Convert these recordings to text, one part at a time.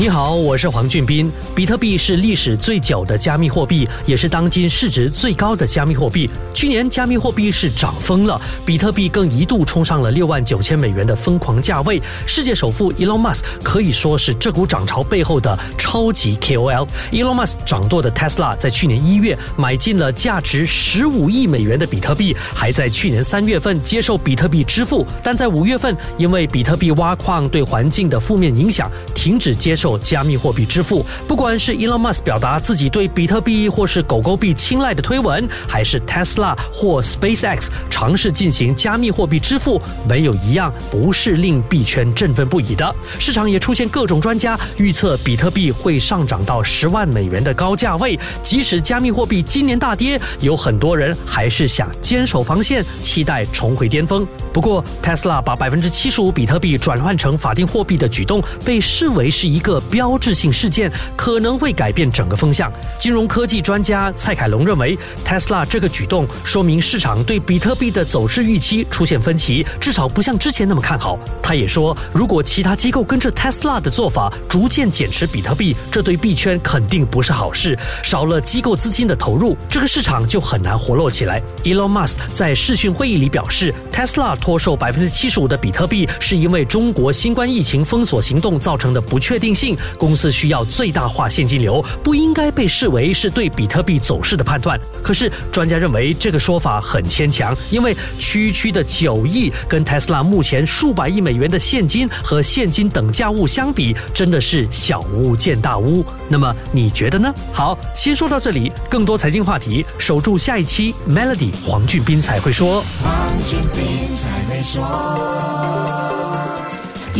你好，我是黄俊斌。比特币是历史最久的加密货币，也是当今市值最高的加密货币。去年加密货币是涨疯了，比特币更一度冲上了六万九千美元的疯狂价位。世界首富 Elon Musk 可以说是这股涨潮背后的超级 KOL。Elon Musk 掌舵的 Tesla 在去年一月买进了价值十五亿美元的比特币，还在去年三月份接受比特币支付，但在五月份因为比特币挖矿对环境的负面影响，停止接受。加密货币支付，不管是 Elon Musk 表达自己对比特币或是狗狗币青睐的推文，还是 Tesla 或 SpaceX 尝试进行加密货币支付，没有一样不是令币圈振奋不已的。市场也出现各种专家预测比特币会上涨到十万美元的高价位。即使加密货币今年大跌，有很多人还是想坚守防线，期待重回巅峰。不过，Tesla 把百分之七十五比特币转换成法定货币的举动，被视为是一个标志性事件，可能会改变整个风向。金融科技专家蔡凯龙认为，Tesla 这个举动说明市场对比特币的走势预期出现分歧，至少不像之前那么看好。他也说，如果其他机构跟着 Tesla 的做法，逐渐减持比特币，这对币圈肯定不是好事。少了机构资金的投入，这个市场就很难活络起来。Elon Musk 在视讯会议里表示，Tesla。脱售百分之七十五的比特币，是因为中国新冠疫情封锁行动造成的不确定性。公司需要最大化现金流，不应该被视为是对比特币走势的判断。可是专家认为这个说法很牵强，因为区区的九亿跟特斯拉目前数百亿美元的现金和现金等价物相比，真的是小巫见大巫。那么你觉得呢？好，先说到这里。更多财经话题，守住下一期 Melody 黄俊斌才会说。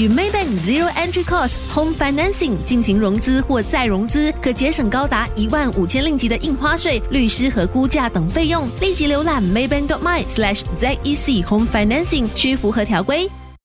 与 Maybank Zero Entry Cost Home Financing 进行融资或再融资，可节省高达一万五千令吉的印花税、律师和估价等费用。立即浏览 Maybank.my/ZEC Home Financing，需符合条规。